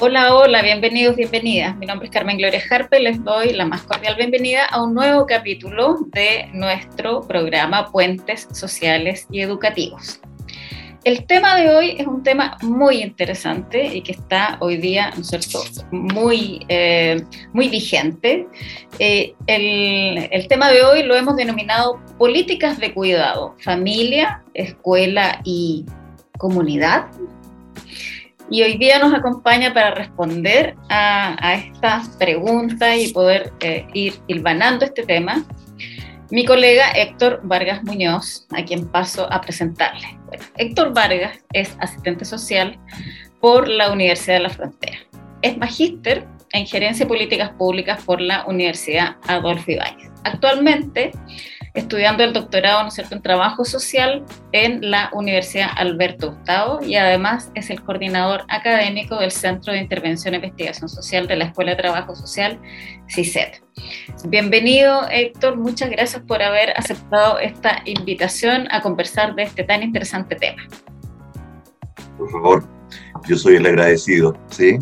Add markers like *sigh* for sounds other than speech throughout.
Hola, hola, bienvenidos, bienvenidas. Mi nombre es Carmen Gloria Harpe, les doy la más cordial bienvenida a un nuevo capítulo de nuestro programa Puentes Sociales y Educativos. El tema de hoy es un tema muy interesante y que está hoy día, ¿no es cierto?, muy, eh, muy vigente. Eh, el, el tema de hoy lo hemos denominado políticas de cuidado, familia, escuela y comunidad, y hoy día nos acompaña para responder a, a esta pregunta y poder eh, ir hilvanando este tema mi colega Héctor Vargas Muñoz, a quien paso a presentarle. Héctor Vargas es asistente social por la Universidad de la Frontera. Es magíster en gerencia de políticas públicas por la Universidad Adolfo Ibáñez. Actualmente estudiando el doctorado ¿no cierto? en trabajo social en la Universidad Alberto Hurtado y además es el coordinador académico del Centro de Intervención e Investigación Social de la Escuela de Trabajo Social, CICET. Bienvenido Héctor, muchas gracias por haber aceptado esta invitación a conversar de este tan interesante tema. Por favor, yo soy el agradecido, ¿sí?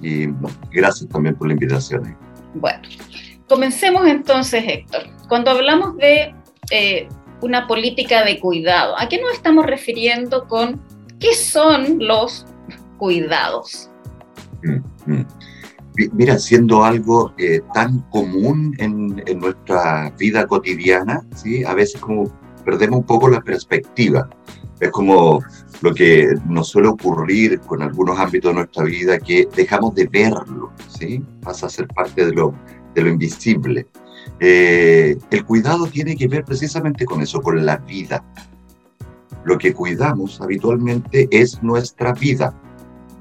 Y gracias también por la invitación. Bueno, comencemos entonces, Héctor. Cuando hablamos de eh, una política de cuidado. ¿A qué nos estamos refiriendo con qué son los cuidados? Mm, mm. Mira, siendo algo eh, tan común en, en, nuestra vida cotidiana, ¿sí? a veces como perdemos un poco la perspectiva. Es como lo que nos suele ocurrir con algunos ámbitos de nuestra vida, que dejamos de verlo, ¿sí? pasa a ser parte de lo, de lo invisible. Eh, el cuidado tiene que ver precisamente con eso, con la vida. Lo que cuidamos habitualmente es nuestra vida.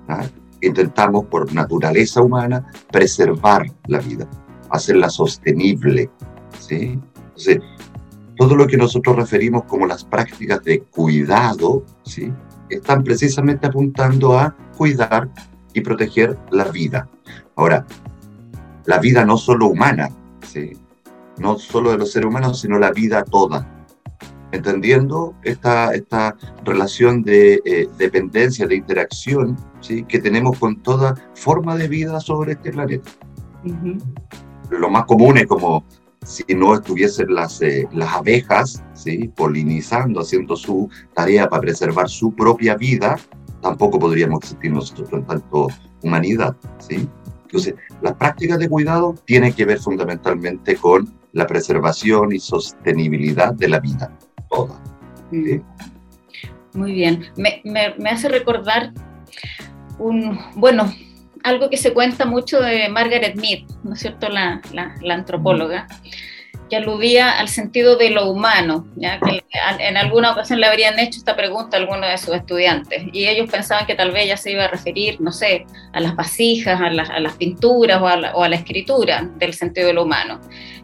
¿ah? Intentamos por naturaleza humana preservar la vida, hacerla sostenible. ¿sí? Entonces, todo lo que nosotros referimos como las prácticas de cuidado, ¿sí? están precisamente apuntando a cuidar y proteger la vida. Ahora, la vida no solo humana, ¿sí? No solo de los seres humanos, sino la vida toda. Entendiendo esta, esta relación de eh, dependencia, de interacción ¿sí? que tenemos con toda forma de vida sobre este planeta. Lo más común es como si no estuviesen las, eh, las abejas ¿sí? polinizando, haciendo su tarea para preservar su propia vida, tampoco podríamos existir nosotros en tanto humanidad. ¿sí? Entonces, las prácticas de cuidado tienen que ver fundamentalmente con la preservación y sostenibilidad de la vida toda. Mm. Muy bien. Me, me, hace recordar un, bueno, algo que se cuenta mucho de Margaret Mead, ¿no es cierto? La, la, la antropóloga que aludía al sentido de lo humano, ¿ya? que en alguna ocasión le habrían hecho esta pregunta a algunos de sus estudiantes y ellos pensaban que tal vez ella se iba a referir, no sé, a las vasijas, a, las, a las pinturas o a, la, o a la escritura del sentido de lo humano.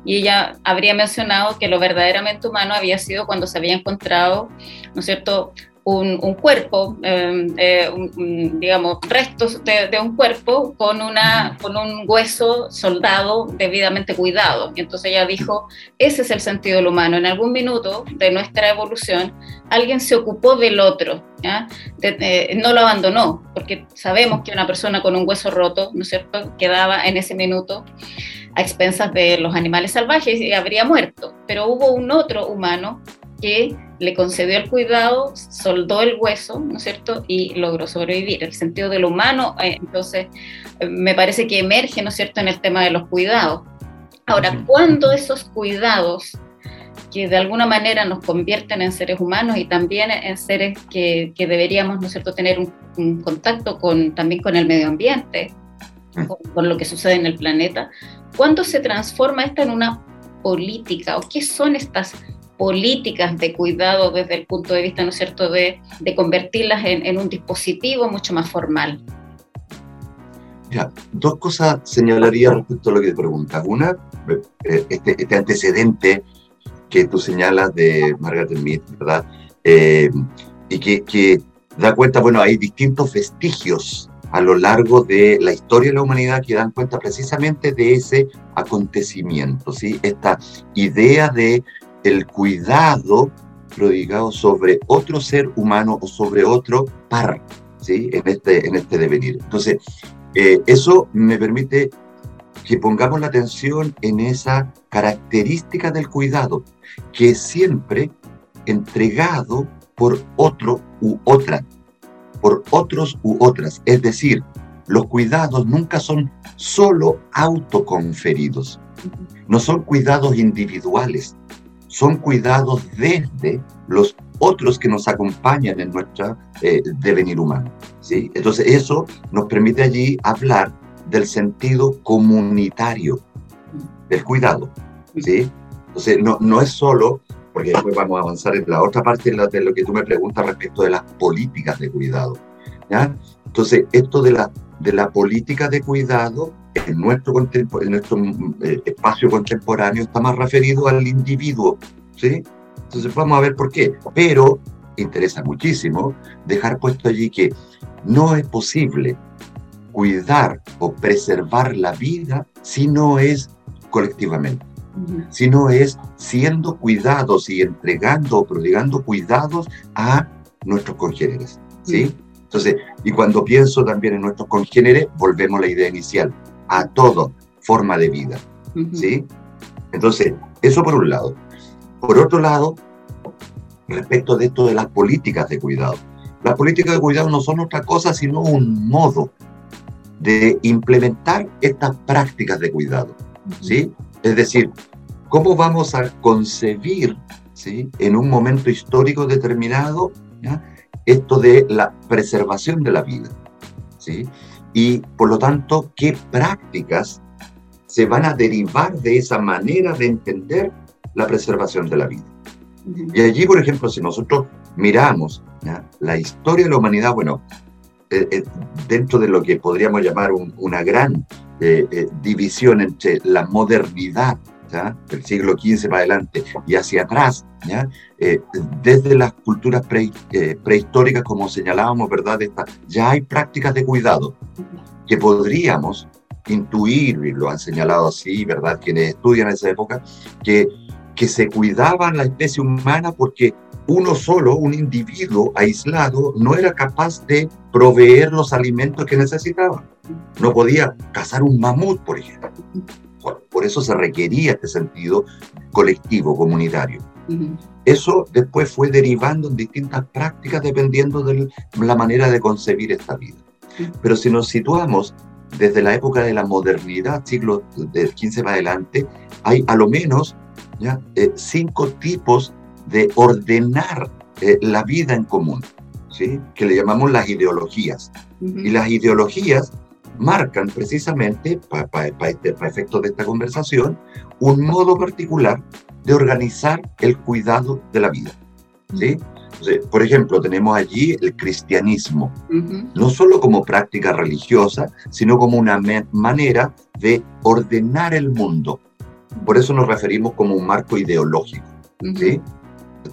Y ella habría mencionado que lo verdaderamente humano había sido cuando se había encontrado, ¿no es cierto?, un, cuerpo, em, eh, digamos, restos de, un cuerpo con, una, con un hueso soldado debidamente cuidado. Y entonces ella dijo, ese es el sentido del humano. En algún minuto de nuestra evolución, alguien se ocupó del otro, no lo abandonó, porque sabemos que una persona con un hueso roto, ¿no es cierto?, quedaba en ese minuto a expensas de los animales salvajes y habría muerto. Pero hubo un otro humano que le concedió el cuidado, soldó el hueso, ¿no es cierto? Y logró sobrevivir. El sentido de lo humano, eh, entonces, eh, me parece que emerge, ¿no es cierto?, en el tema de los cuidados. Ahora, ¿cuándo esos cuidados que de alguna manera nos convierten en seres humanos y también en seres que, que deberíamos, ¿no es cierto?, tener un, contacto con, también con el medio ambiente, con, con lo que sucede en el planeta, ¿cuándo se transforma esta en una política o qué son estas políticas de cuidado desde el punto de vista, ¿no es cierto?, de, de convertirlas en, en, un dispositivo mucho más formal. Dos cosas señalaría respecto a lo que te preguntas. Una, eh, este, este, antecedente que tú señalas de Margaret Mead, ¿verdad? Eh, y que, que da cuenta, bueno, hay distintos vestigios a lo largo de la historia de la humanidad que dan cuenta precisamente de ese acontecimiento, ¿sí? Esta idea de el cuidado prodigado sobre otro ser humano o sobre otro par, ¿sí? En este, en este devenir. Entonces, eh, eso me permite que pongamos la atención en esa característica del cuidado, que es siempre entregado por otro u otra, por otros u otras. Es decir, los cuidados nunca son solo autoconferidos, no son cuidados individuales, son cuidados desde los otros que nos acompañan en nuestro eh, devenir humano. ¿sí? Entonces eso nos permite allí hablar del sentido comunitario del cuidado. ¿sí? Entonces no, no es solo, porque después vamos a avanzar en la otra parte de, de lo que tú me preguntas respecto de las políticas de cuidado. ¿ya? Entonces esto de la, de la política de cuidado en nuestro, en nuestro eh, espacio contemporáneo está más referido al individuo, ¿sí? Entonces vamos a ver por qué. Pero interesa muchísimo dejar puesto allí que no es posible cuidar o preservar la vida si no es colectivamente, si no es siendo cuidados y entregando o prodigando cuidados a nuestros congéneres, ¿sí? Entonces, y cuando pienso también en nuestros congéneres, volvemos a la idea inicial, a todo forma de vida. ¿sí? Entonces, eso por un lado. Por otro lado, respecto de esto de las políticas de cuidado. Las políticas de cuidado no son otra cosa sino un modo de implementar estas prácticas de cuidado. ¿sí? Es decir, ¿cómo vamos a concebir ¿sí? en un momento histórico determinado esto de la preservación de la vida? ¿sí? Y por lo tanto qué prácticas se van a derivar de esa manera de entender la preservación de la vida. Y allí, por ejemplo, si nosotros miramos la historia de la humanidad, bueno, eh, eh, dentro de lo que podríamos llamar una gran eh, división entre la modernidad del siglo XV para adelante y hacia atrás, ¿ya? desde las culturas prehistóricas, como señalábamos, ¿verdad? ya hay prácticas de cuidado que podríamos intuir, y lo han señalado así, ¿verdad? Quienes estudian esa época, que, que se cuidaban la especie humana porque uno solo, un individuo aislado, no era capaz de proveer los alimentos que necesitaba. No podía cazar un mamut, por ejemplo. Por, eso se requería este sentido colectivo, comunitario. Eso después fue derivando en distintas prácticas dependiendo de la manera de concebir esta vida. Pero si nos situamos desde la época de la modernidad, siglo del XV para adelante, hay a lo menos ¿ya? Eh, cinco tipos de ordenar eh, la vida en común, ¿sí? que le llamamos las ideologías. Y las ideologías marcan precisamente, para este, efectos de esta conversación, un modo particular de organizar el cuidado de la vida. ¿sí? por ejemplo, tenemos allí el cristianismo, no solo como práctica religiosa, sino como una manera de ordenar el mundo. Por eso nos referimos como un marco ideológico. ¿sí?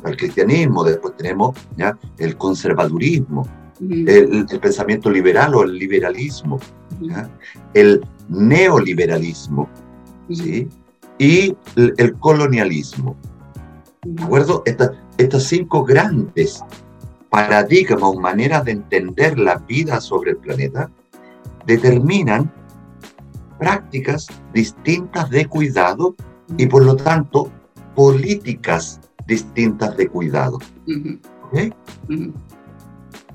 El cristianismo, después tenemos ¿ya? el conservadurismo, el, pensamiento liberal o el liberalismo, el neoliberalismo ¿sí? y el, colonialismo. ¿De acuerdo? estas cinco grandes paradigmas o maneras de entender la vida sobre el planeta determinan prácticas distintas de cuidado y por lo tanto políticas distintas de cuidado.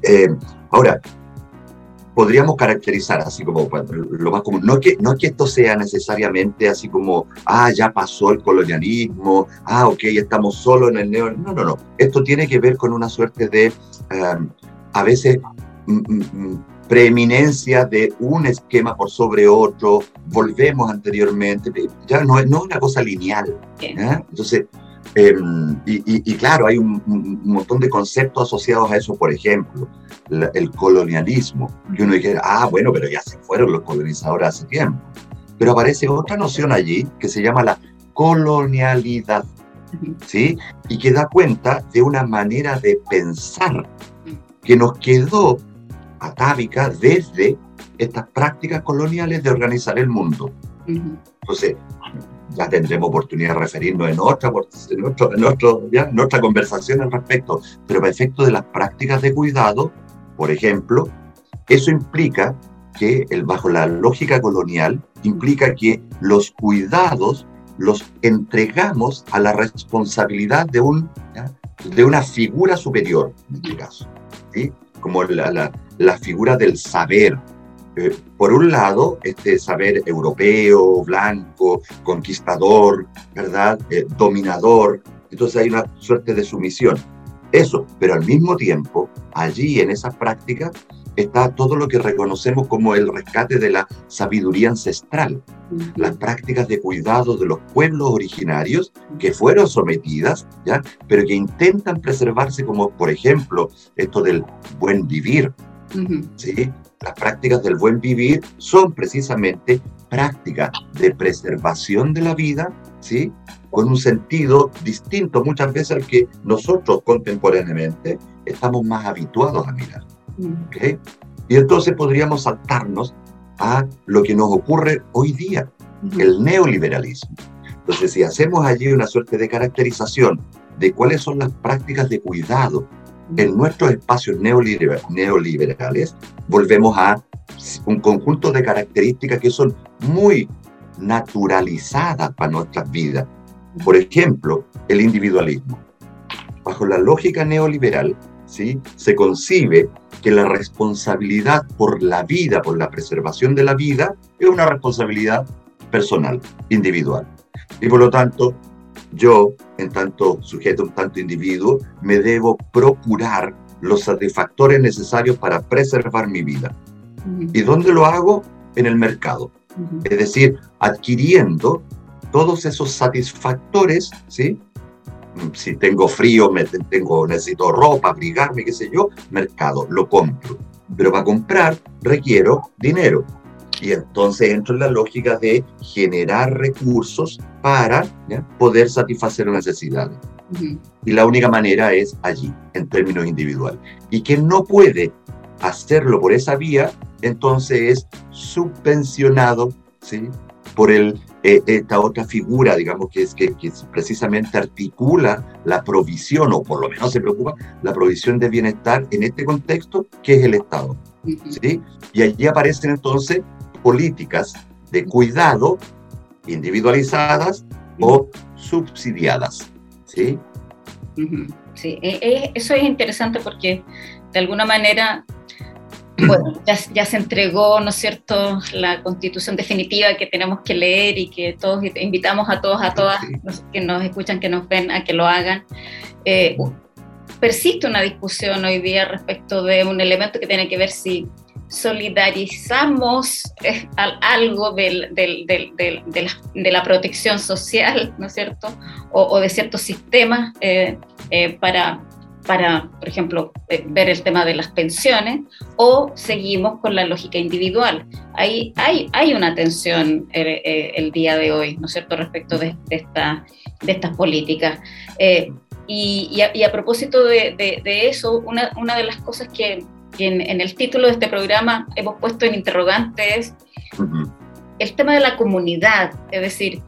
Eh, ahora, podríamos caracterizar así como lo más común. No es que, no que esto sea necesariamente así como, ah, ya pasó el colonialismo, ah, ok, estamos solo en el neo. No, no, no. Esto tiene que ver con una suerte de, em, a veces, mm, mm, mm, preeminencia de un esquema por sobre otro, volvemos anteriormente, ya no, no es una cosa lineal. Entonces, Em, y, claro, hay un, montón de conceptos asociados a eso, por ejemplo, el colonialismo, que uno dijera, ah, bueno, pero ya se fueron los colonizadores hace tiempo. Pero aparece otra noción allí que se llama la colonialidad, ¿sí? Y que da cuenta de una manera de pensar que nos quedó atávica desde estas prácticas coloniales de organizar el mundo. Entonces, ya tendremos oportunidad de referirnos en otra, en, en, otra conversación al respecto, pero para efecto de las prácticas de cuidado, por ejemplo, eso implica que el, bajo la lógica colonial implica que los cuidados los entregamos a la responsabilidad de, un, de una figura superior, en este caso, ¿sí? como la, la, figura del saber. Eh, por un lado, este saber europeo, blanco, conquistador, ¿verdad? Eh, dominador. Entonces hay una suerte de sumisión. Eso, pero al mismo tiempo, allí en esa práctica está todo lo que reconocemos como el rescate de la sabiduría ancestral, las prácticas de cuidado de los pueblos originarios que fueron sometidas, ¿ya? pero que intentan preservarse, como por ejemplo esto del buen vivir. ¿sí? Las prácticas del buen vivir son precisamente prácticas de preservación de la vida, ¿sí? con un sentido distinto muchas veces al que nosotros contemporáneamente estamos más habituados a mirar. Y entonces podríamos saltarnos a lo que nos ocurre hoy día, el neoliberalismo. Entonces, si hacemos allí una suerte de caracterización de cuáles son las prácticas de cuidado en nuestros espacios neoliberales, volvemos a un conjunto de características que son muy naturalizadas para nuestras vidas. Por ejemplo, el individualismo. Bajo la lógica neoliberal, ¿sí? se concibe que la responsabilidad por la vida, por la preservación de la vida, es una responsabilidad personal, individual. Y por lo tanto, yo, en tanto sujeto, en tanto individuo, me debo procurar los satisfactores necesarios para preservar mi vida. ¿Y dónde lo hago? En el mercado. Es decir, adquiriendo todos esos satisfactores, ¿sí? si tengo frío, me, tengo, necesito ropa, abrigarme, qué sé yo, mercado, lo compro. Pero para comprar requiero dinero. Y entonces entro en la lógica de generar recursos para poder satisfacer necesidades. Y la única manera es allí, en términos individuales. Y quien no puede hacerlo por esa vía, entonces es subvencionado ¿sí? por el eh, esta otra figura, digamos, que es que, precisamente articula la provisión, o por lo menos se preocupa, la provisión de bienestar en este contexto, que es el Estado. ¿sí? Y allí aparecen entonces políticas de cuidado individualizadas o subsidiadas. ¿sí? Sí, e, e, eso es interesante porque de alguna manera bueno, ya, se entregó, ¿no es cierto?, la constitución definitiva que tenemos que leer y que todos invitamos a todos, a todas que nos escuchan, que nos ven, a que lo hagan. Eh, persiste una discusión hoy día respecto de un elemento que tiene que ver si solidarizamos eh, algo de, la, protección social, ¿no es cierto?, o, de ciertos sistemas eh, para para, por ejemplo, eh, ver el tema de las pensiones, o seguimos con la lógica individual. Ahí hay, hay una tensión eh, eh, el, día de hoy, ¿no es cierto?, respecto de, esta, de estas políticas. y, a, propósito de, eso, una, de las cosas que, en, el título de este programa hemos puesto en interrogante es el tema de la comunidad, es decir,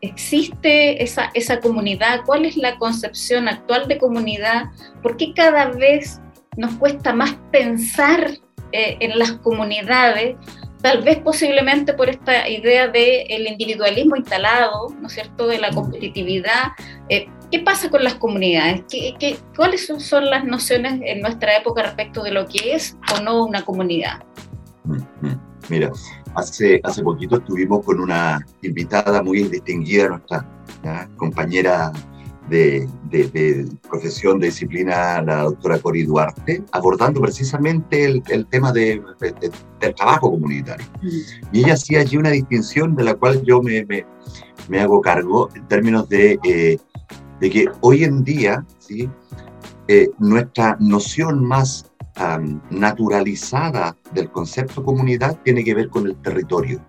existe esa, esa comunidad, cuál es la concepción actual de comunidad, por qué cada vez nos cuesta más pensar eh, en las comunidades, tal vez posiblemente por esta idea del individualismo instalado, ¿no es cierto?, de la competitividad. Eh, ¿Qué pasa con las comunidades? ¿Qué, qué, cuáles son, son, las nociones en nuestra época respecto de lo que es o no una comunidad? Mm, mm. Mira, Hace, hace poquito estuvimos con una invitada muy distinguida, nuestra compañera de, profesión de disciplina, la doctora Cori Duarte, abordando precisamente el, tema del trabajo comunitario. Mm. Y ella hacía allí una distinción de la cual yo me, me, hago cargo en términos de, eh, de que hoy en día ¿sí? Eh, nuestra noción más naturalizada del concepto comunidad tiene que ver con el territorio.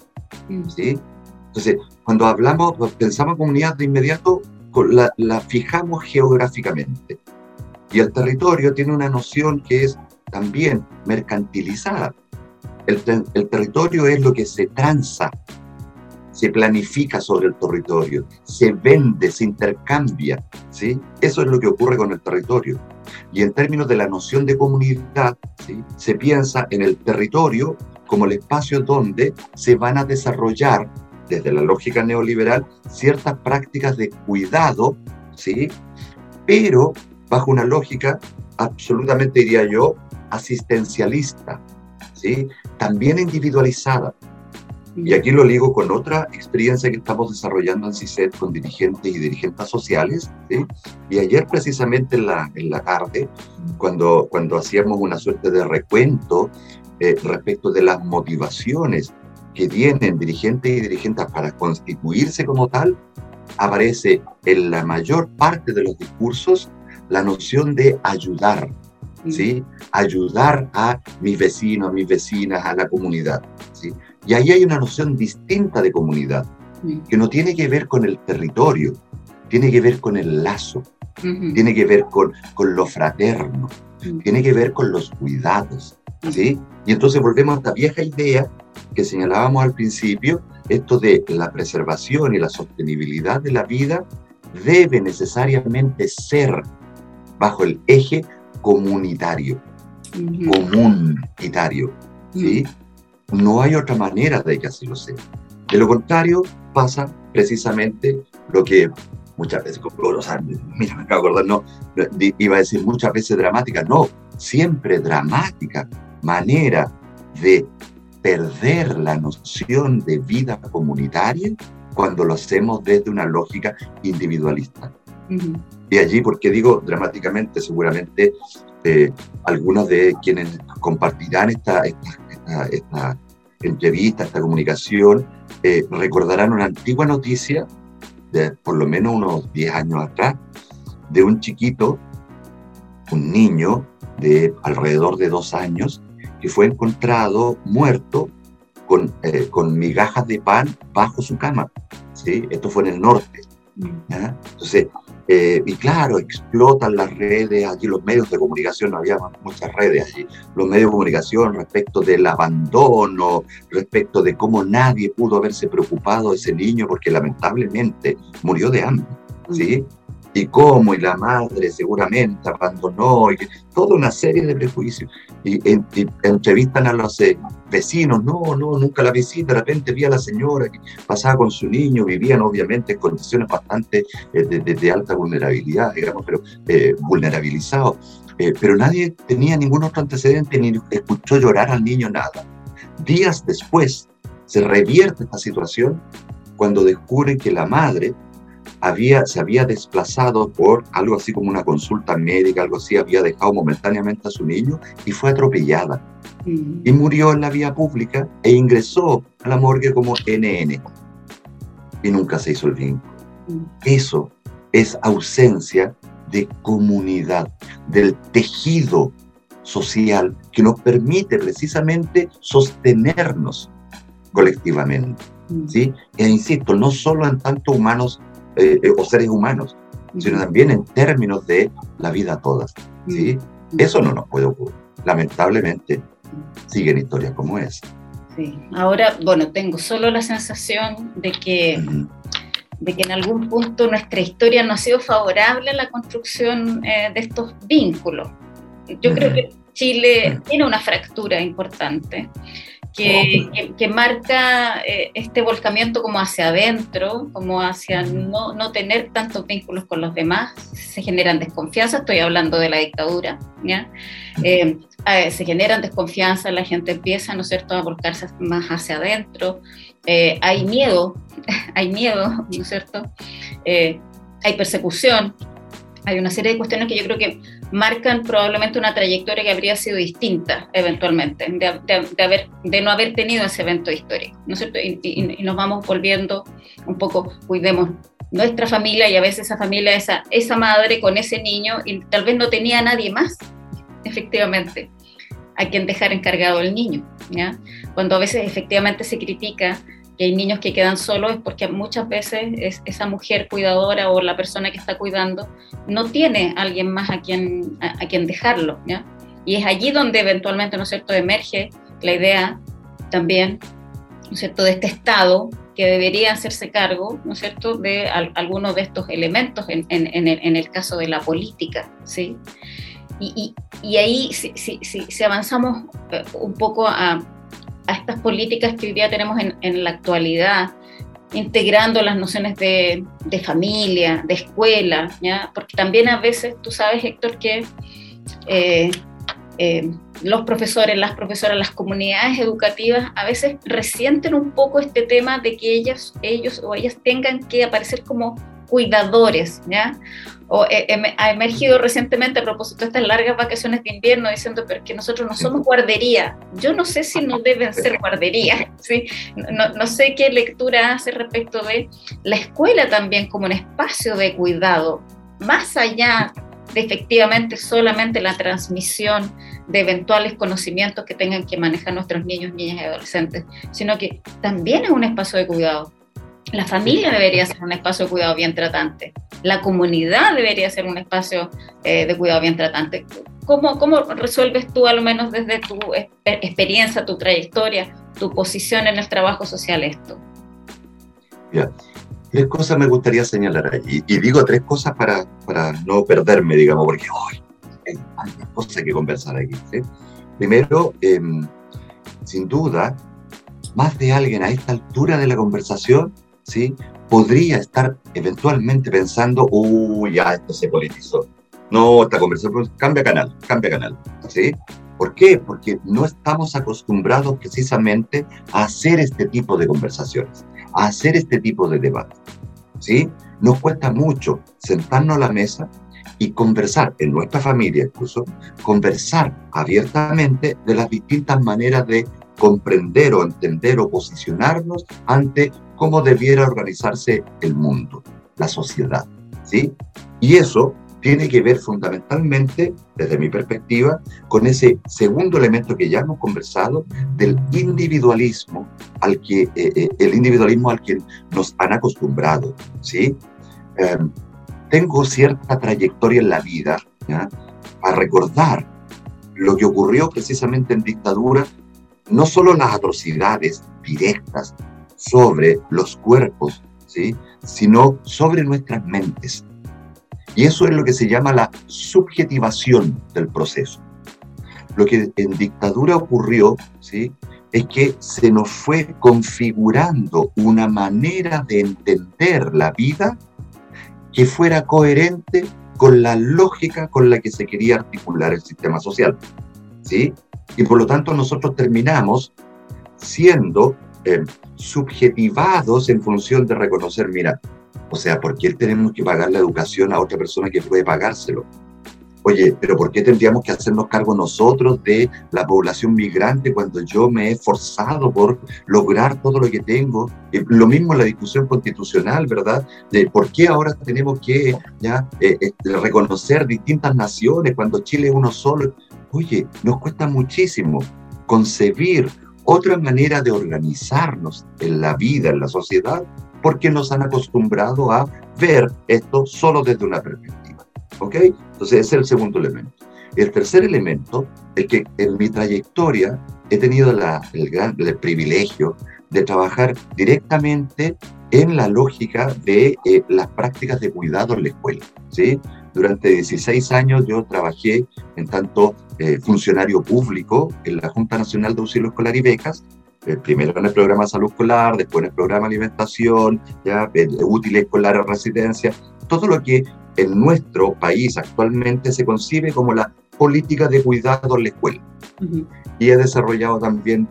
Mm. ¿sí? Entonces, cuando hablamos, pensamos comunidad de inmediato, la, la, fijamos geográficamente. Y el territorio tiene una noción que es también mercantilizada. El, el territorio es lo que se transa, se planifica sobre el territorio, se vende, se intercambia. ¿sí? Eso es lo que ocurre con el territorio. Y en términos de la noción de comunidad, se piensa en el territorio como el espacio donde se van a desarrollar desde la lógica neoliberal ciertas prácticas de cuidado, ¿sí? Pero bajo una lógica absolutamente, diría yo, asistencialista, ¿sí? También individualizada. Y aquí lo ligo con otra experiencia que estamos desarrollando en CISET con dirigentes y dirigentes sociales. ¿sí? Y ayer precisamente en la, en la tarde, cuando, cuando hacíamos una suerte de recuento eh, respecto de las motivaciones que tienen dirigentes y dirigentes para constituirse como tal, aparece en la mayor parte de los discursos la noción de ayudar, ¿sí? Ayudar a mis vecinos, a mis vecinas, a la comunidad, ¿sí? Y ahí hay una noción distinta de comunidad, que no tiene que ver con el territorio, tiene que ver con el lazo, tiene que ver con, con lo fraterno, tiene que ver con los cuidados, ¿sí? Y entonces volvemos a esta vieja idea que señalábamos al principio, esto de la preservación y la sostenibilidad de la vida debe necesariamente ser bajo el eje comunitario, comunitario, ¿sí? No hay otra manera de que así lo sea. De lo contrario, pasa precisamente lo que muchas veces, mira, me acabo de acordar, no, iba a decir muchas veces dramática, no, siempre dramática manera de perder la noción de vida comunitaria cuando lo hacemos desde una lógica individualista. Y allí, porque digo dramáticamente, seguramente eh, algunos de quienes compartirán esta, esta, esta, entrevista, esta comunicación, eh, recordarán una antigua noticia de por lo menos unos 10 años atrás, de un chiquito, un niño de alrededor de dos años, que fue encontrado muerto con, eh, con migajas de pan bajo su cama. ¿sí? Esto fue en el norte. Mm. Entonces, eh, y claro, explotan las redes, allí los medios de comunicación, no había muchas redes allí, los medios de comunicación respecto del abandono, respecto de cómo nadie pudo haberse preocupado de ese niño porque lamentablemente murió de hambre, ¿sí? y cómo, y la madre seguramente abandonó, y toda una serie de prejuicios. Y, entrevistan a los eh, vecinos, no, no, nunca la visita, de repente vi a la señora que pasaba con su niño, vivían obviamente en condiciones bastante eh, de, alta vulnerabilidad, digamos, pero eh, vulnerabilizados. pero nadie tenía ningún otro antecedente ni escuchó llorar al niño nada. Días después se revierte esta situación cuando descubren que la madre había, se había desplazado por algo así como una consulta médica, algo así, había dejado momentáneamente a su niño y fue atropellada. Mm. Y murió en la vía pública e ingresó a la morgue como NN. Y nunca se hizo el vínculo. Mm. Eso es ausencia de comunidad, del tejido social que nos permite precisamente sostenernos colectivamente. Mm. ¿sí? E insisto, no solo en tanto humanos eh, eh, o seres humanos, sino también en términos de la vida todas. ¿sí? Eso no nos puede ocurrir. Lamentablemente, siguen historias como esa. Sí, ahora, bueno, tengo solo la sensación de que, de que en algún punto nuestra historia no ha sido favorable a la construcción eh, de estos vínculos. Yo creo que Chile tiene una fractura importante que, que, marca eh, este volcamiento como hacia adentro, como hacia no, no, tener tantos vínculos con los demás, se generan desconfianza, estoy hablando de la dictadura, ¿ya? Eh, eh, se generan desconfianza, la gente empieza, ¿no es cierto?, a volcarse más hacia adentro, hay miedo, *laughs* hay miedo, ¿no es cierto?, hay persecución, hay una serie de cuestiones que yo creo que marcan probablemente una trayectoria que habría sido distinta eventualmente, de, haber, de no haber tenido ese evento histórico, ¿no es cierto? Y, nos vamos volviendo un poco, cuidemos nuestra familia y a veces esa familia, esa, esa madre con ese niño y tal vez no tenía a nadie más, efectivamente, a quien dejar encargado el niño, ¿ya? Cuando a veces efectivamente se critica que hay niños que quedan solos es porque muchas veces es esa mujer cuidadora o la persona que está cuidando no tiene alguien más a quien, a, quien dejarlo. Y es allí donde eventualmente, ¿no es cierto?, emerge la idea también, ¿no es cierto?, de este Estado que debería hacerse cargo, ¿no cierto?, de algunos de estos elementos en, en, el, en, el, caso de la política, ¿sí? Y, y, y ahí si, si, si, avanzamos eh, un poco a, a estas políticas que hoy día tenemos en, la actualidad, integrando las nociones de, de, familia, de escuela, ¿ya? porque también a veces tú sabes, Héctor, que eh, eh, los profesores, las profesoras, las comunidades educativas a veces resienten un poco este tema de que ellas, ellos o ellas tengan que aparecer como cuidadores, ¿ya? O eh, ha emergido recientemente a propósito de estas largas vacaciones de invierno diciendo, pero que nosotros no somos guardería. Yo no sé si no deben ser guardería, *laughs* ¿sí? No, no sé qué lectura hace respecto de la escuela también como un espacio de cuidado, más allá de efectivamente solamente la transmisión de eventuales conocimientos que tengan que manejar nuestros niños, niñas y adolescentes, sino que también es un espacio de cuidado. La familia debería ser un espacio de cuidado bien tratante. La comunidad debería ser un espacio eh, de cuidado bien tratante. ¿Cómo, ¿Cómo resuelves tú, al menos desde tu experiencia, tu trayectoria, tu posición en el trabajo social esto? Tres cosas me gustaría señalar allí. Y digo tres cosas para, para no perderme, digamos, porque hoy hay tantas cosas que conversar aquí. Primero, em, sin duda, más de alguien a esta altura de la conversación, ¿sí? Podría estar eventualmente pensando, uy, ya esto se politizó. No, esta conversación, cambia canal, cambia canal, ¿sí? ¿Por qué? Porque no estamos acostumbrados precisamente a hacer este tipo de conversaciones a hacer este tipo de debate. ¿sí? Nos cuesta mucho sentarnos a la mesa y conversar, en nuestra familia incluso, conversar abiertamente de las distintas maneras de comprender o entender o posicionarnos ante cómo debiera organizarse el mundo, la sociedad. ¿sí? Y eso tiene que ver fundamentalmente, desde mi perspectiva, con ese segundo elemento que ya hemos conversado, del individualismo al que, eh, eh, el individualismo al que nos han acostumbrado, ¿sí? Em, tengo cierta trayectoria en la vida a recordar lo que ocurrió precisamente en dictadura, no solo las atrocidades directas sobre los cuerpos, ¿sí? sino sobre nuestras mentes. Y eso es lo que se llama la subjetivación del proceso. Lo que en dictadura ocurrió, ¿sí? es que se nos fue configurando una manera de entender la vida que fuera coherente con la lógica con la que se quería articular el sistema social. ¿sí? Y por lo tanto nosotros terminamos siendo eh, subjetivados en función de reconocer, mira, o sea, ¿por qué tenemos que pagar la educación a otra persona que puede pagárselo? Oye, pero ¿por qué tendríamos que hacernos cargo nosotros de la población migrante cuando yo me he esforzado por lograr todo lo que tengo? lo mismo en la discusión constitucional, ¿verdad? De por qué ahora tenemos que ya eh, eh, reconocer distintas naciones cuando Chile es uno solo. Oye, nos cuesta muchísimo concebir otra manera de organizarnos en la vida, en la sociedad, porque nos han acostumbrado a ver esto solo desde una perspectiva. ¿Ok? Entonces ese es el segundo elemento. El tercer elemento es que en mi trayectoria he tenido la, el, gran, el privilegio de trabajar directamente en la lógica de eh, las prácticas de cuidado en la escuela. ¿sí? Durante 16 años yo trabajé en tanto eh, funcionario público en la Junta Nacional de Auxilio Escolar y Becas eh, primero en el programa de salud escolar, después en el programa de alimentación, ya, el útil escolar a residencia, todo lo que en nuestro país actualmente se concibe como la política de cuidado en la escuela. Y he desarrollado también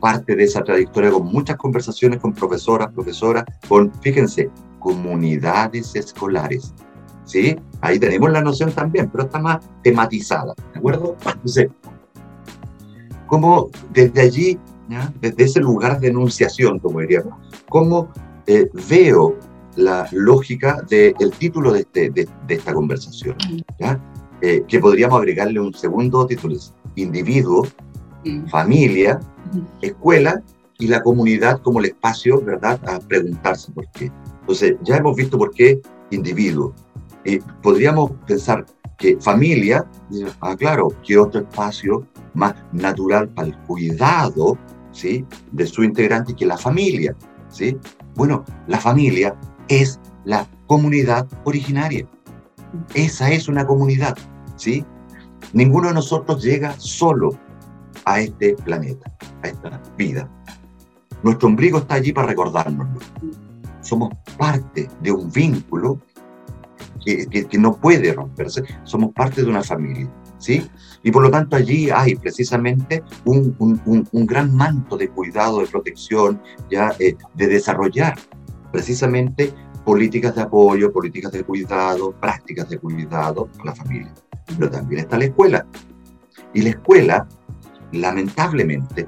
parte de esa trayectoria con muchas conversaciones con profesoras, profesoras, con, fíjense, comunidades escolares. ¿Sí? Ahí tenemos la noción también, pero está más tematizada, ¿de acuerdo? Entonces, como desde allí desde ese lugar de enunciación, como diríamos, cómo eh, veo la lógica del título de, este, de, esta conversación, eh, que podríamos agregarle un segundo título, individuo, familia, escuela y la comunidad como el espacio, ¿verdad?, a preguntarse por qué. Entonces, ya hemos visto por qué individuo. Y podríamos pensar que familia, ah, claro, ¿qué otro espacio más natural para el cuidado ¿sí? de su integrante que la familia. ¿sí? Bueno, la familia es la comunidad originaria. Esa es una comunidad. ¿sí? Ninguno de nosotros llega solo a este planeta. a esta vida. Nuestro ombligo está allí para recordárnoslo. Somos parte de un vínculo que, que, no puede romperse, somos parte de una familia. ¿Sí? Y por lo tanto allí hay precisamente un, un, un, gran manto de cuidado, de protección, ya eh, de desarrollar precisamente políticas de apoyo, políticas de cuidado, prácticas de cuidado a la familia. Pero también está la escuela. Y la escuela, lamentablemente,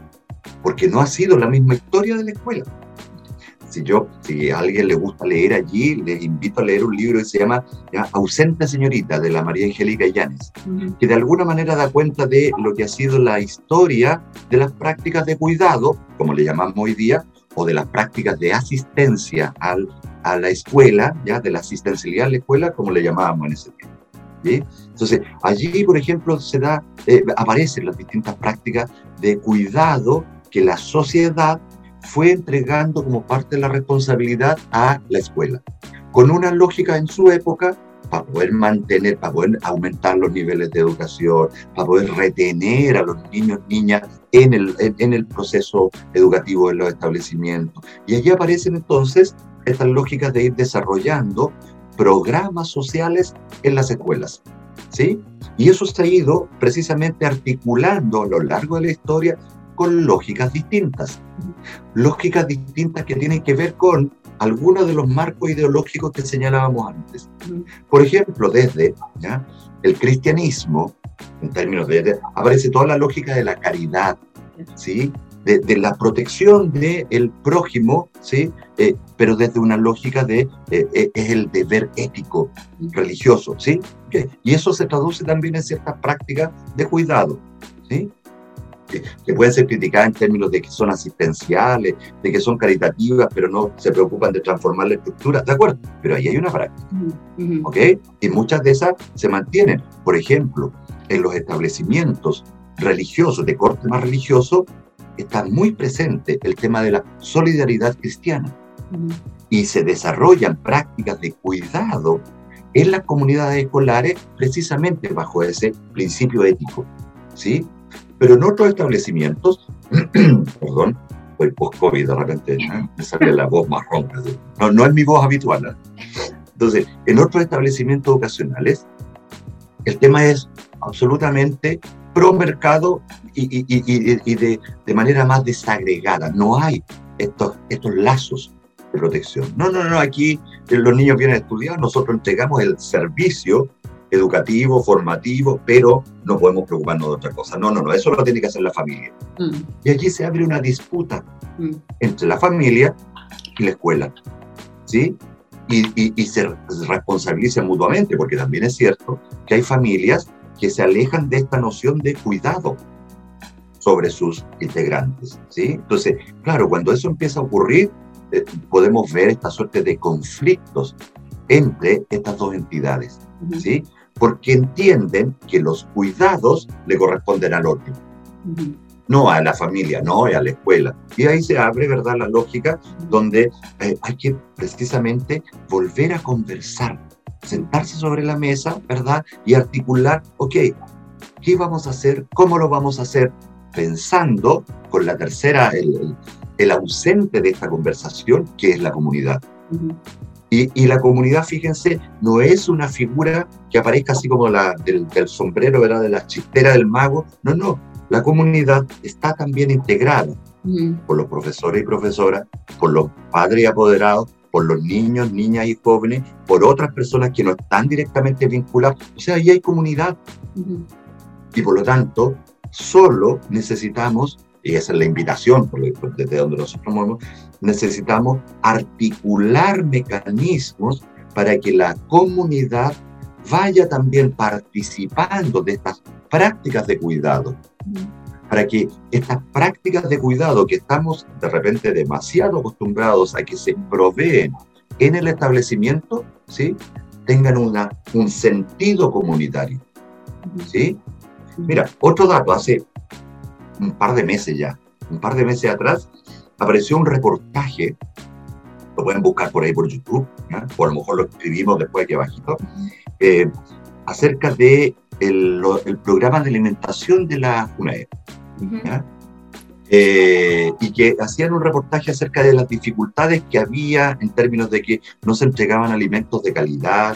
porque no ha sido la misma historia de la escuela. Si yo, si a alguien le gusta leer allí, les invito a leer un libro que se llama Ausente Señorita, de la María Angélica Llanes, que de alguna manera da cuenta de lo que ha sido la historia de las prácticas de cuidado, como le llamamos hoy día, o de las prácticas de asistencia al, a la escuela, ya de la asistencialidad a la escuela, como le llamábamos en ese tiempo. Entonces, allí, por ejemplo, se da, eh, aparecen las distintas prácticas de cuidado que la sociedad fue entregando como parte de la responsabilidad a la escuela, con una lógica en su época para poder mantener, para poder aumentar los niveles de educación, para poder retener a los niños, niñas en el, en, el proceso educativo de los establecimientos. Y allí aparecen entonces estas lógicas de ir desarrollando programas sociales en las escuelas. ¿sí? Y eso se ha ido precisamente articulando a lo largo de la historia con lógicas distintas. Lógicas distintas que tienen que ver con algunos de los marcos ideológicos que señalábamos antes. Por ejemplo, desde ¿ya? el cristianismo, en términos de, aparece toda la lógica de la caridad, ¿sí? de, la protección del el prójimo, ¿sí? Eh, pero desde una lógica de eh, eh, es el deber ético, religioso, ¿sí? Y eso se traduce también en ciertas prácticas de cuidado, ¿sí? Que, pueden ser criticadas en términos de que son asistenciales, de que son caritativas, pero no se preocupan de transformar la estructura, ¿de acuerdo? Pero ahí hay una práctica, ¿ok? Y muchas de esas se mantienen. Por ejemplo, en los establecimientos religiosos, de corte más religioso, está muy presente el tema de la solidaridad cristiana y se desarrollan prácticas de cuidado en las comunidades escolares precisamente bajo ese principio ético, ¿sí? Pero en otros establecimientos, *clears throat* perdón, soy post-COVID de repente, ¿eh? me sale la voz más ronca, no, no es mi voz habitual. ¿eh? Entonces, en otros establecimientos educacionales, el tema es absolutamente pro mercado y, y, de, de, manera más desagregada. No hay estos, estos lazos de protección. No, no, no, aquí los niños vienen a estudiar, nosotros entregamos el servicio educativo, formativo, pero no podemos preocuparnos de otra cosa. No, no, no, eso lo tiene que hacer la familia. Mm. Y allí se abre una disputa mm. entre la familia y la escuela. ¿Sí? Y, y, se responsabiliza mutuamente, porque también es cierto que hay familias que se alejan de esta noción de cuidado sobre sus integrantes. ¿sí? Entonces, claro, cuando eso empieza a ocurrir, eh, podemos ver esta suerte de conflictos entre estas dos entidades, ¿sí? Porque entienden que los cuidados le corresponden al otro. No a la familia, no a la escuela. Y ahí se abre, ¿verdad?, la lógica donde eh, hay que precisamente volver a conversar sentarse sobre la mesa, ¿verdad? Y articular, ok, ¿qué vamos a hacer? ¿Cómo lo vamos a hacer? Pensando con la tercera, el, el ausente de esta conversación, que es la comunidad. Y, y, la comunidad, fíjense, no es una figura que aparezca así como la del, del, sombrero, ¿verdad? De la chistera del mago. No, no. La comunidad está también integrada por los profesores y profesoras, por los padres y apoderados, por los niños, niñas y jóvenes, por otras personas que no están directamente vinculadas. O sea, ahí hay comunidad. Y por lo tanto, solo necesitamos, y esa es la invitación desde donde nosotros movemos, necesitamos articular mecanismos para que la comunidad vaya también participando de estas prácticas de cuidado para que estas prácticas de cuidado que estamos de repente demasiado acostumbrados a que se proveen en el establecimiento, ¿sí? tengan una, un sentido comunitario. ¿sí? Mira, otro dato, hace un par de meses ya, un par de meses atrás, apareció un reportaje, lo pueden buscar por ahí por YouTube, o a lo mejor lo escribimos después aquí abajito, eh, acerca de el, el, programa de alimentación de la UNED. eh, y que hacían un reportaje acerca de las dificultades que había en términos de que no se entregaban alimentos de calidad,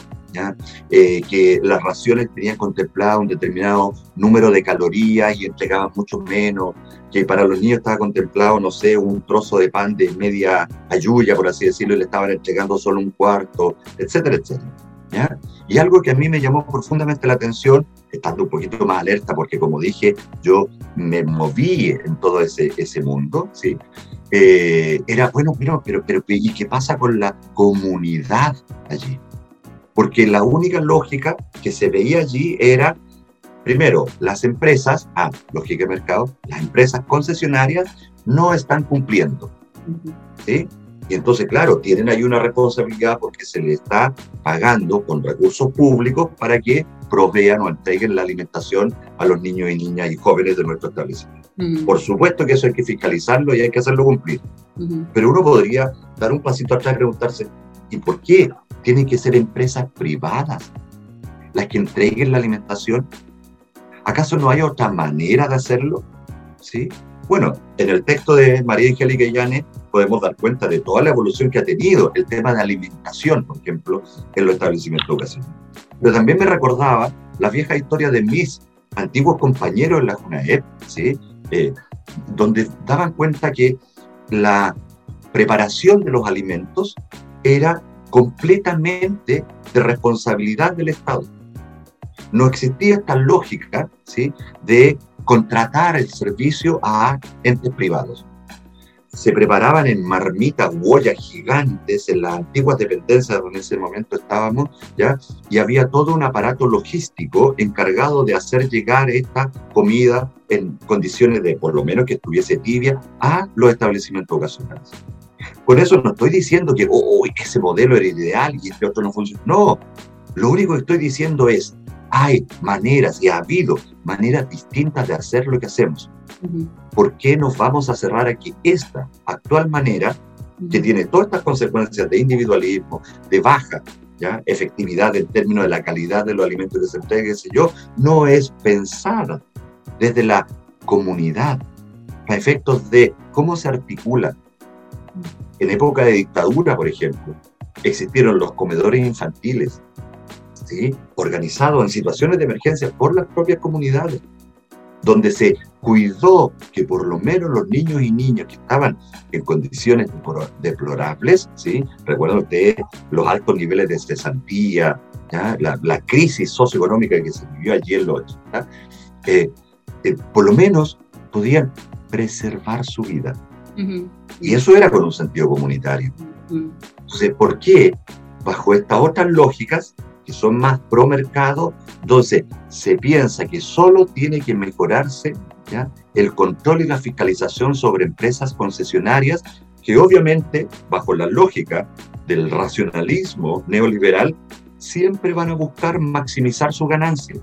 eh, que las raciones tenían contemplado un determinado número de calorías y entregaban mucho menos, que para los niños estaba contemplado, no sé, un trozo de pan de media ayuya, por así decirlo, y le estaban entregando solo un cuarto, etcétera, etcétera. ¿ya? Y algo que a mí me llamó profundamente la atención, estando un poquito más alerta, porque como dije, yo me moví en todo ese, ese mundo, ¿sí? Eh, era, bueno, pero, pero, pero, ¿y qué pasa con la comunidad allí? Porque la única lógica que se veía allí era Primero, las empresas, ah, lógica de mercado, las empresas concesionarias no están cumpliendo. ¿sí? Y entonces, claro, tienen ahí una responsabilidad porque se le está pagando con recursos públicos para que provean o entreguen la alimentación a los niños y niñas y jóvenes de nuestro establecimiento. Por supuesto que eso hay que fiscalizarlo y hay que hacerlo cumplir. Pero uno podría dar un pasito atrás y preguntarse, ¿y por qué tienen que ser empresas privadas las que entreguen la alimentación ¿Acaso no hay otra manera de hacerlo? ¿Sí? Bueno, en el texto de María Angélica Llanes podemos dar cuenta de toda la evolución que ha tenido el tema de alimentación, por ejemplo, en los establecimientos educativos. Pero también me recordaba la vieja historia de mis antiguos compañeros en la UNAEP, ¿sí? Eh, donde daban cuenta que la preparación de los alimentos era completamente de responsabilidad del Estado no existía esta lógica ¿sí? de contratar el servicio a entes privados. Se preparaban en marmitas, huellas gigantes en las antiguas dependencias donde en ese momento estábamos, ¿ya? y había todo un aparato logístico encargado de hacer llegar esta comida en condiciones de, por lo menos, que estuviese tibia a los establecimientos ocasionales. Por eso no estoy diciendo que oh, ese modelo era ideal y este otro no funciona. No, lo único que estoy diciendo es, hay maneras y ha habido maneras distintas de hacer lo que hacemos. ¿Por qué nos vamos a cerrar aquí esta actual manera que tiene todas estas consecuencias de individualismo, de baja ¿ya? efectividad en términos de la calidad de los alimentos que se entregan, yo, no es pensada desde la comunidad a efectos de cómo se articula. En época de dictadura, por ejemplo, existieron los comedores infantiles, organizado en situaciones de emergencia por las propias comunidades, donde se cuidó que por lo menos los niños y niñas que estaban en condiciones deplorables, ¿sí? recuerdo ustedes los altos niveles de cesantía, La, la, crisis socioeconómica que se vivió allí en los 80, eh, eh, por lo menos podían preservar su vida. Y eso era con un sentido comunitario. Entonces, ¿por qué bajo estas otras lógicas que son más pro mercado, entonces se piensa que solo tiene que mejorarse ¿ya? el control y la fiscalización sobre empresas concesionarias que obviamente, bajo la lógica del racionalismo neoliberal, siempre van a buscar maximizar su ganancia.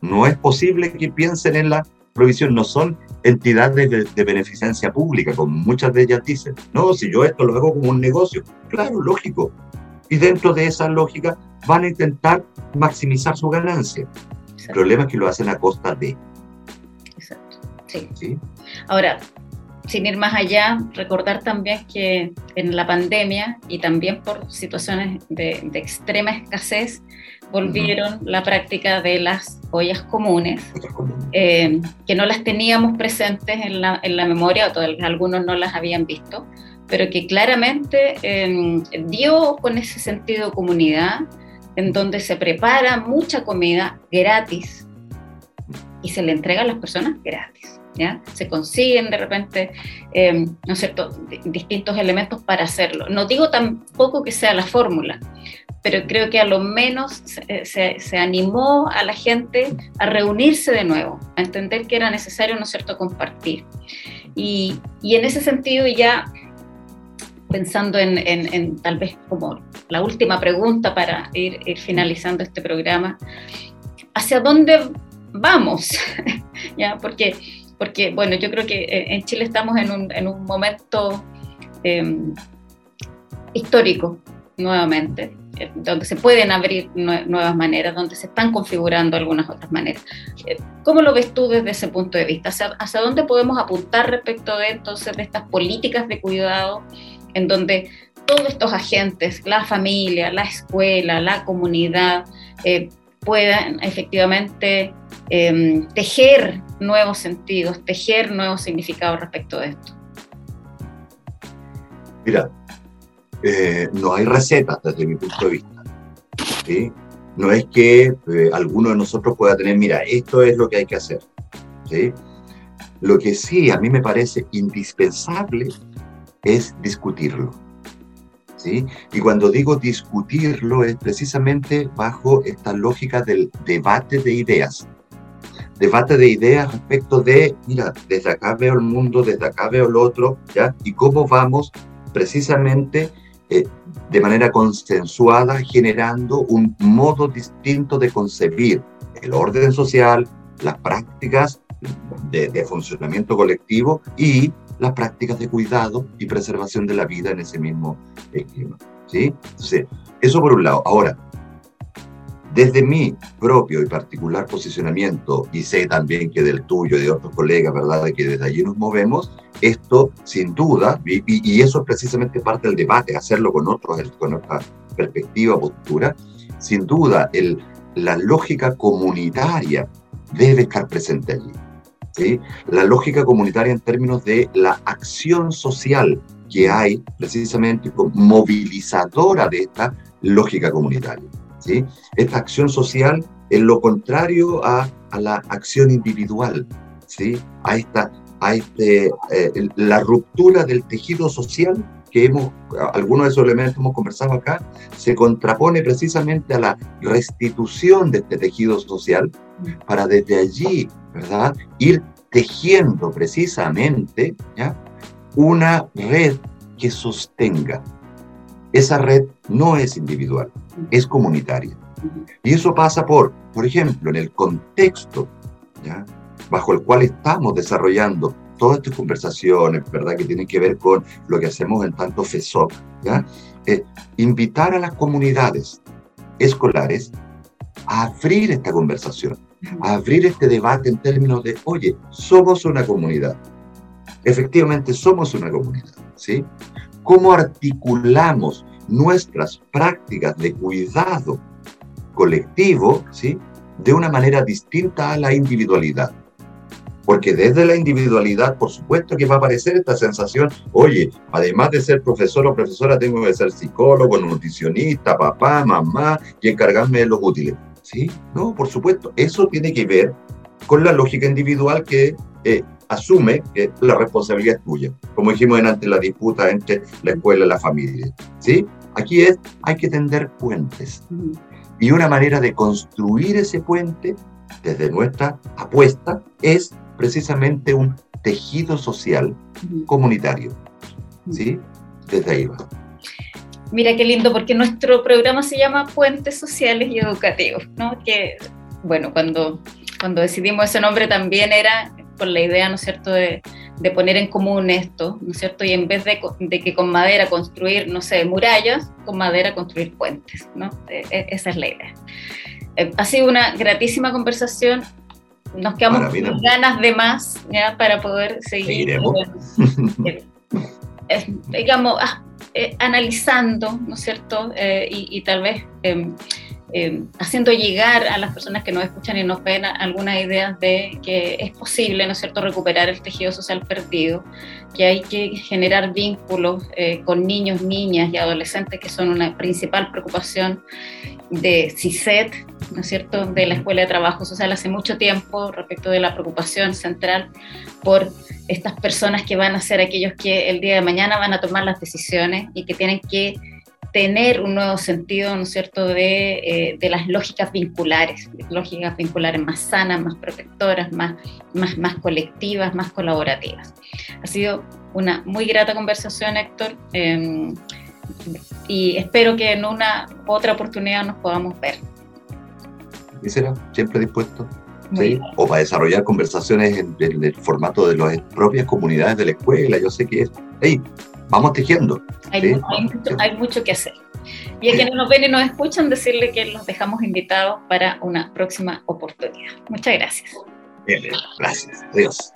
No es posible que piensen en la provisión, no son entidades de, de, beneficencia pública, como muchas de ellas dicen. No, si yo esto lo hago como un negocio, claro, lógico. Y dentro de esa lógica van a intentar maximizar su ganancia. El problema es que lo hacen a costa de. Exacto. Sí. Ahora, sin ir más allá, recordar también que en la pandemia y también por situaciones de, extrema escasez, volvieron la práctica de las ollas comunes, eh, que no las teníamos presentes en la, en la memoria, o algunos no las habían visto, pero que claramente eh, dio con ese sentido de comunidad, en donde se prepara mucha comida gratis y se le entrega a las personas gratis. ¿Ya? Se consiguen de repente, em, ¿no es cierto?, distintos elementos para hacerlo. No digo tampoco que sea la fórmula, pero creo que a lo menos se, se, animó a la gente a reunirse de nuevo, a entender que era necesario, ¿no es cierto?, compartir. Y, y en ese sentido ya pensando en, tal vez como la última pregunta para ir, finalizando este programa, ¿hacia dónde vamos? *laughs* ¿Ya? Porque, porque, bueno, yo creo que eh, en Chile estamos en un, en un momento em, histórico nuevamente. eh, donde se pueden abrir nuevas maneras, donde se están configurando algunas otras maneras. Eh, ¿Cómo lo ves tú desde ese punto de vista? ¿Hacia, dónde podemos apuntar respecto de entonces de estas políticas de cuidado en donde todos estos agentes, la familia, la escuela, la comunidad, puedan efectivamente em, tejer nuevos sentidos, tejer nuevos significados respecto de esto? Mira, eh, no hay recetas desde mi punto de vista. ¿sí? No es que eh, alguno de nosotros pueda tener, mira, esto es lo que hay que hacer. ¿sí? Lo que sí a mí me parece indispensable es discutirlo. ¿sí? Y cuando digo discutirlo es precisamente bajo esta lógica del debate de ideas. Debate de ideas respecto de, mira, desde acá veo el mundo, desde acá veo el otro, ¿ya? Y cómo vamos precisamente eh, de manera consensuada generando un modo distinto de concebir el orden social, las prácticas de, funcionamiento colectivo y las prácticas de cuidado y preservación de la vida en ese mismo clima. ¿sí? Entonces, eso por un lado. Ahora, desde mi propio y particular posicionamiento, y sé también que del tuyo y de otros colegas, ¿verdad?, de que desde allí nos movemos, esto sin duda, y, eso es precisamente parte del debate, hacerlo con otros, con otra perspectiva, postura, sin duda el, la lógica comunitaria debe estar presente allí. ¿sí? La lógica comunitaria en términos de la acción social que hay precisamente movilizadora de esta lógica comunitaria. ¿Sí? Esta acción social es lo contrario a, a la acción individual, ¿sí? a, esta, a este, eh, la ruptura del tejido social que hemos, algunos de esos elementos hemos conversado acá, se contrapone precisamente a la restitución de este tejido social para desde allí, ¿verdad?, ir tejiendo precisamente ¿ya? una red que sostenga esa red no es individual, es comunitaria. Y eso pasa por, por ejemplo, en el contexto bajo el cual estamos desarrollando todas estas conversaciones, ¿verdad? Que tienen que ver con lo que hacemos en tanto FESOC, ¿ya? Eh, invitar a las comunidades escolares a abrir esta conversación, a abrir este debate en términos de, oye, somos una comunidad. Efectivamente, somos una comunidad, ¿sí? cómo articulamos nuestras prácticas de cuidado colectivo, ¿sí? De una manera distinta a la individualidad. Porque desde la individualidad, por supuesto que va a aparecer esta sensación, oye, además de ser profesor o profesora, tengo que ser psicólogo, nutricionista, papá, mamá y encargarme de los útiles. ¿Sí? No, por supuesto, eso tiene que ver con la lógica individual que eh, asume que la responsabilidad es tuya, como dijimos en antes la disputa entre la escuela y la familia. ¿sí? Aquí es, hay que tender puentes. Y una manera de construir ese puente, desde nuestra apuesta, es precisamente un tejido social comunitario. ¿sí? Desde ahí va. Mira qué lindo, porque nuestro programa se llama Puentes Sociales y Educativos, ¿no? Que, bueno, cuando, cuando decidimos ese nombre también era con la idea, ¿no es cierto?, de, de, poner en común esto, ¿no es cierto? Y en vez de, de, que con madera construir, no sé, murallas, con madera construir puentes, ¿no? E, e, esa es la idea. Eh, ha sido una gratísima conversación. Nos quedamos con ganas de más, ¿ya? Para poder seguir. *laughs* Eh, eh, digamos, ah, analizando, ¿no es cierto? Y, y, tal vez em, eh, haciendo llegar a las personas que nos escuchan y nos ven algunas ideas de que es posible, ¿no es cierto?, recuperar el tejido social perdido, que hay que generar vínculos eh, con niños, niñas y adolescentes que son una principal preocupación de CISET, ¿no es cierto?, de la Escuela de Trabajo Social hace mucho tiempo respecto de la preocupación central por estas personas que van a ser aquellos que el día de mañana van a tomar las decisiones y que tienen que tener un nuevo sentido, ¿no es cierto?, de, eh, de, las lógicas vinculares, lógicas vinculares más sanas, más protectoras, más, más, más colectivas, más colaborativas. Ha sido una muy grata conversación, Héctor, em, y espero que en una otra oportunidad nos podamos ver. ¿Y será? Siempre dispuesto. ¿Sí? O para desarrollar conversaciones en, el formato de las propias comunidades de la escuela, yo sé que es, hey, vamos tejiendo. Hay, mucho, que hacer. Y a quienes nos ven y nos escuchan, decirle que los dejamos invitados para una próxima oportunidad. Muchas gracias. Bien, gracias. Adiós.